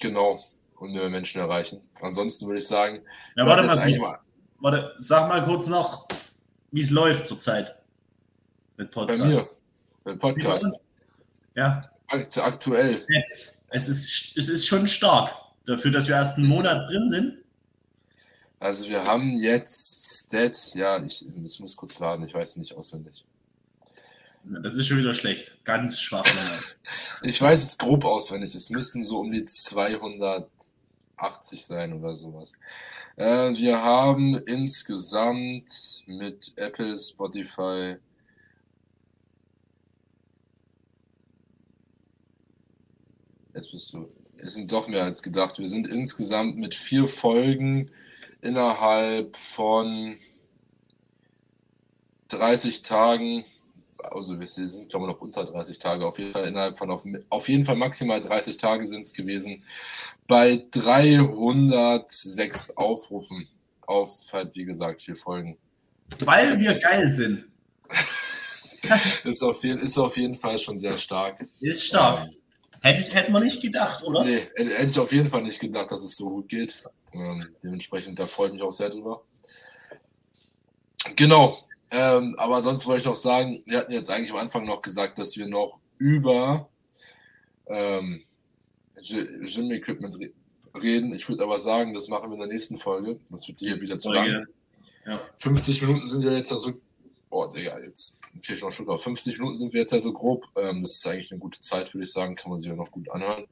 genau. Und mehr Menschen erreichen. Ansonsten würde ich sagen, Ja, warte mal kurz. Warte, sag mal kurz noch, wie es läuft zurzeit mit bei Podcast. mir, beim Podcast, Ja, akt aktuell, jetzt. Es ist, es ist schon stark. Dafür, dass wir erst einen Monat drin sind. Also wir haben jetzt Stats, ja, ich, ich muss kurz laden, ich weiß nicht auswendig. Das ist schon wieder schlecht. Ganz schwach. Ich weiß es grob auswendig, es müssten so um die 280 sein oder sowas. Äh, wir haben insgesamt mit Apple, Spotify, jetzt bist du, es sind doch mehr als gedacht. Wir sind insgesamt mit vier Folgen innerhalb von 30 Tagen, also wir sind glaube ich noch unter 30 Tage, auf jeden Fall innerhalb von auf, auf jeden Fall maximal 30 Tage sind es gewesen, bei 306 Aufrufen auf halt wie gesagt vier Folgen. Weil wir geil sind. Ist auf, jeden, ist auf jeden Fall schon sehr stark. Ist stark. Hätte, ich- hätten wir nicht gedacht, oder? Nee, hätte hätte ich auf jeden Fall nicht gedacht, dass es so gut geht. Ähm, dementsprechend, da freue ich mich auch sehr drüber. Genau. Ähm, aber sonst wollte ich noch sagen, wir hatten jetzt eigentlich am Anfang noch gesagt, dass wir noch über ähm, Gy- Gym-Equipment re reden. Ich würde aber sagen, das machen wir in der nächsten Folge. Das wird hier wieder zu lang. Ja. 50 Minuten sind ja jetzt also. Oh, Digga, jetzt schon ein Stück auf. 50 Minuten sind wir jetzt ja so grob. Ähm, das ist eigentlich eine gute Zeit, würde ich sagen. Kann man sich ja noch gut anhören.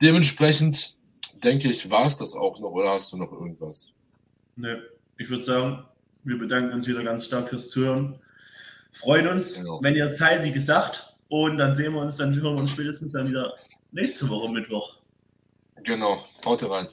Dementsprechend denke ich, war es das auch noch oder hast du noch irgendwas? Nö. Ich würde sagen, wir bedanken uns wieder ganz stark fürs Zuhören. Freuen uns, Genau. wenn ihr es teilt, wie gesagt. Und dann sehen wir uns, dann hören wir uns spätestens dann wieder nächste Woche Mittwoch. Genau, haut rein.